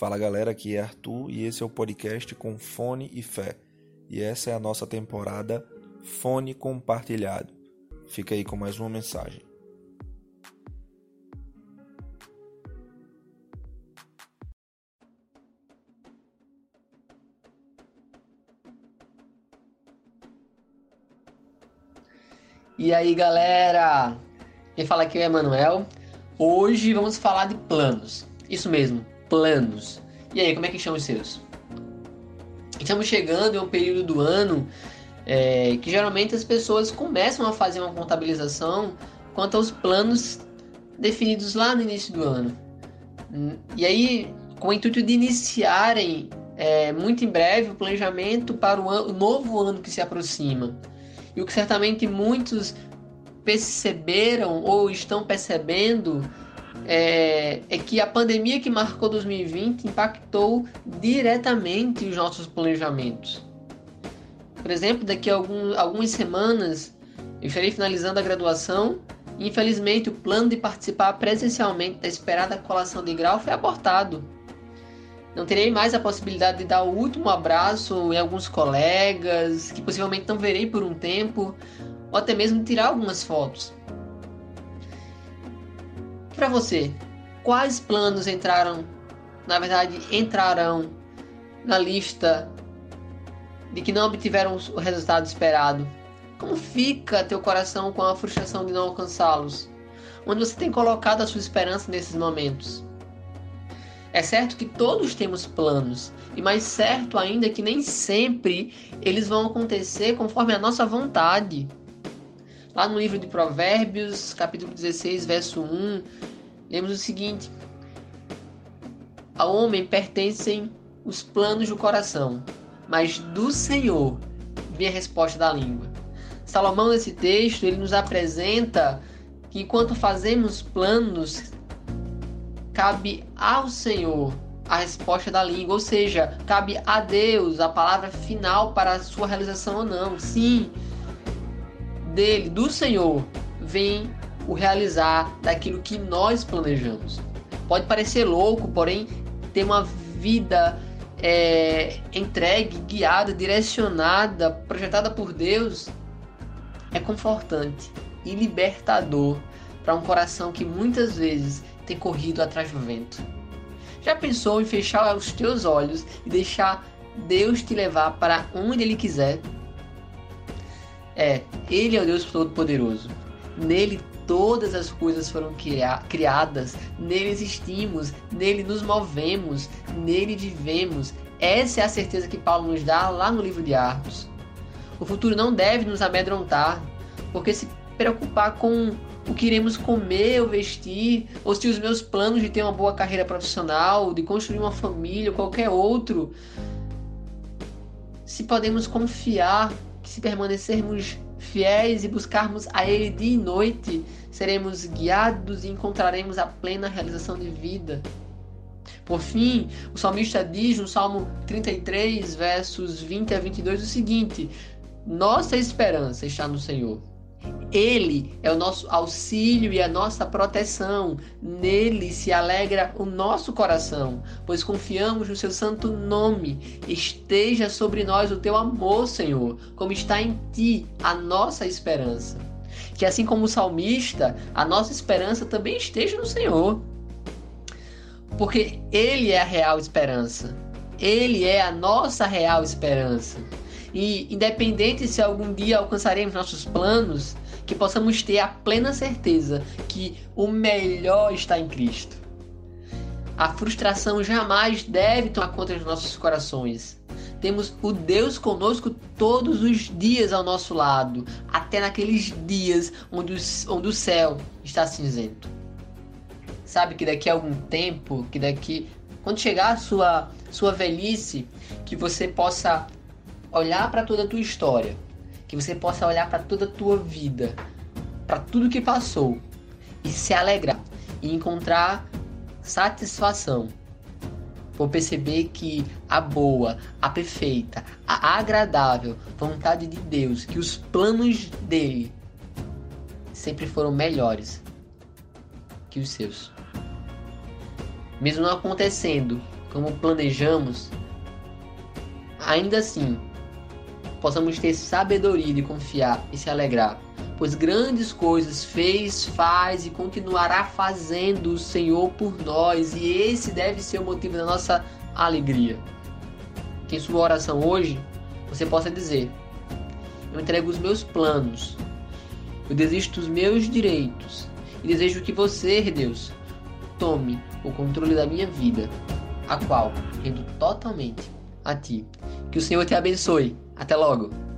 Fala galera, aqui é Arthur e esse é o podcast com Fone e Fé. E essa é a nossa temporada Fone Compartilhado. Fica aí com mais uma mensagem. E aí galera, quem fala aqui é o Emanuel. Hoje vamos falar de planos. Isso mesmo, planos. E aí, como é que estão os seus? Estamos chegando em um período do ano é, que geralmente as pessoas começam a fazer uma contabilização quanto aos planos definidos lá no início do ano. E aí, com o intuito de iniciarem é, muito em breve o planejamento para o, ano, o novo ano que se aproxima. E o que certamente muitos perceberam ou estão percebendo é, é, que a pandemia que marcou 2020 impactou diretamente os nossos planejamentos. Por exemplo, daqui a algum, algumas semanas eu estarei finalizando a graduação e infelizmente o plano de participar presencialmente da esperada colação de grau foi abortado. Não terei mais a possibilidade de dar o último abraço em alguns colegas, que possivelmente não verei por um tempo, ou até mesmo tirar algumas fotos para você, quais planos entraram, na verdade, entrarão na lista de que não obtiveram o resultado esperado? Como fica teu coração com a frustração de não alcançá-los? Onde você tem colocado a sua esperança nesses momentos? É certo que todos temos planos, e mais certo ainda é que nem sempre eles vão acontecer conforme a nossa vontade. Lá no livro de Provérbios, capítulo 16, verso 1, lemos o seguinte: Ao homem pertencem os planos do coração, mas do Senhor vem a resposta da língua. Salomão, nesse texto, ele nos apresenta que enquanto fazemos planos, cabe ao Senhor a resposta da língua, ou seja, cabe a Deus a palavra final para a sua realização ou não. Sim, dele, do Senhor, vem o realizar daquilo que nós planejamos. Pode parecer louco, porém, ter uma vida é, entregue, guiada, direcionada, projetada por Deus é confortante e libertador para um coração que muitas vezes tem corrido atrás do vento. Já pensou em fechar os teus olhos e deixar Deus te levar para onde Ele quiser? É, Ele é o Deus Todo-Poderoso. Nele todas as coisas foram criadas, nele existimos, nele nos movemos, nele vivemos. Essa é a certeza que Paulo nos dá lá no livro de Atos. O futuro não deve nos amedrontar, porque se preocupar com o que iremos comer ou vestir, ou se os meus planos de ter uma boa carreira profissional, de construir uma família ou qualquer outro, se podemos confiar que se permanecermos fiéis e buscarmos a Ele dia e noite, seremos guiados e encontraremos a plena realização de vida. Por fim, o salmista diz no Salmo 33, versos 20 a 22 o seguinte: Nossa esperança está no Senhor. Ele é o nosso auxílio e a nossa proteção. Nele se alegra o nosso coração, pois confiamos no seu santo nome. Esteja sobre nós o teu amor, Senhor, como está em ti a nossa esperança. Que assim como o salmista, a nossa esperança também esteja no Senhor. Porque ele é a real esperança. Ele é a nossa real esperança. E independente se algum dia alcançaremos nossos planos, que possamos ter a plena certeza que o melhor está em Cristo. A frustração jamais deve tomar conta dos nossos corações. Temos o Deus conosco todos os dias ao nosso lado, até naqueles dias onde o, onde o céu está cinzento. Sabe que daqui a algum tempo, que daqui quando chegar a sua sua velhice, que você possa olhar para toda a tua história, que você possa olhar para toda a tua vida, para tudo que passou e se alegrar e encontrar satisfação por perceber que a boa, a perfeita, a agradável vontade de Deus, que os planos dele sempre foram melhores que os seus. Mesmo não acontecendo como planejamos, ainda assim possamos ter sabedoria de confiar e se alegrar, pois grandes coisas fez, faz e continuará fazendo o Senhor por nós, e esse deve ser o motivo da nossa alegria. Que em sua oração hoje você possa dizer: Eu entrego os meus planos, eu desisto dos meus direitos e desejo que você, Deus, tome o controle da minha vida, a qual rendo totalmente a Ti. Que o Senhor te abençoe. Até logo!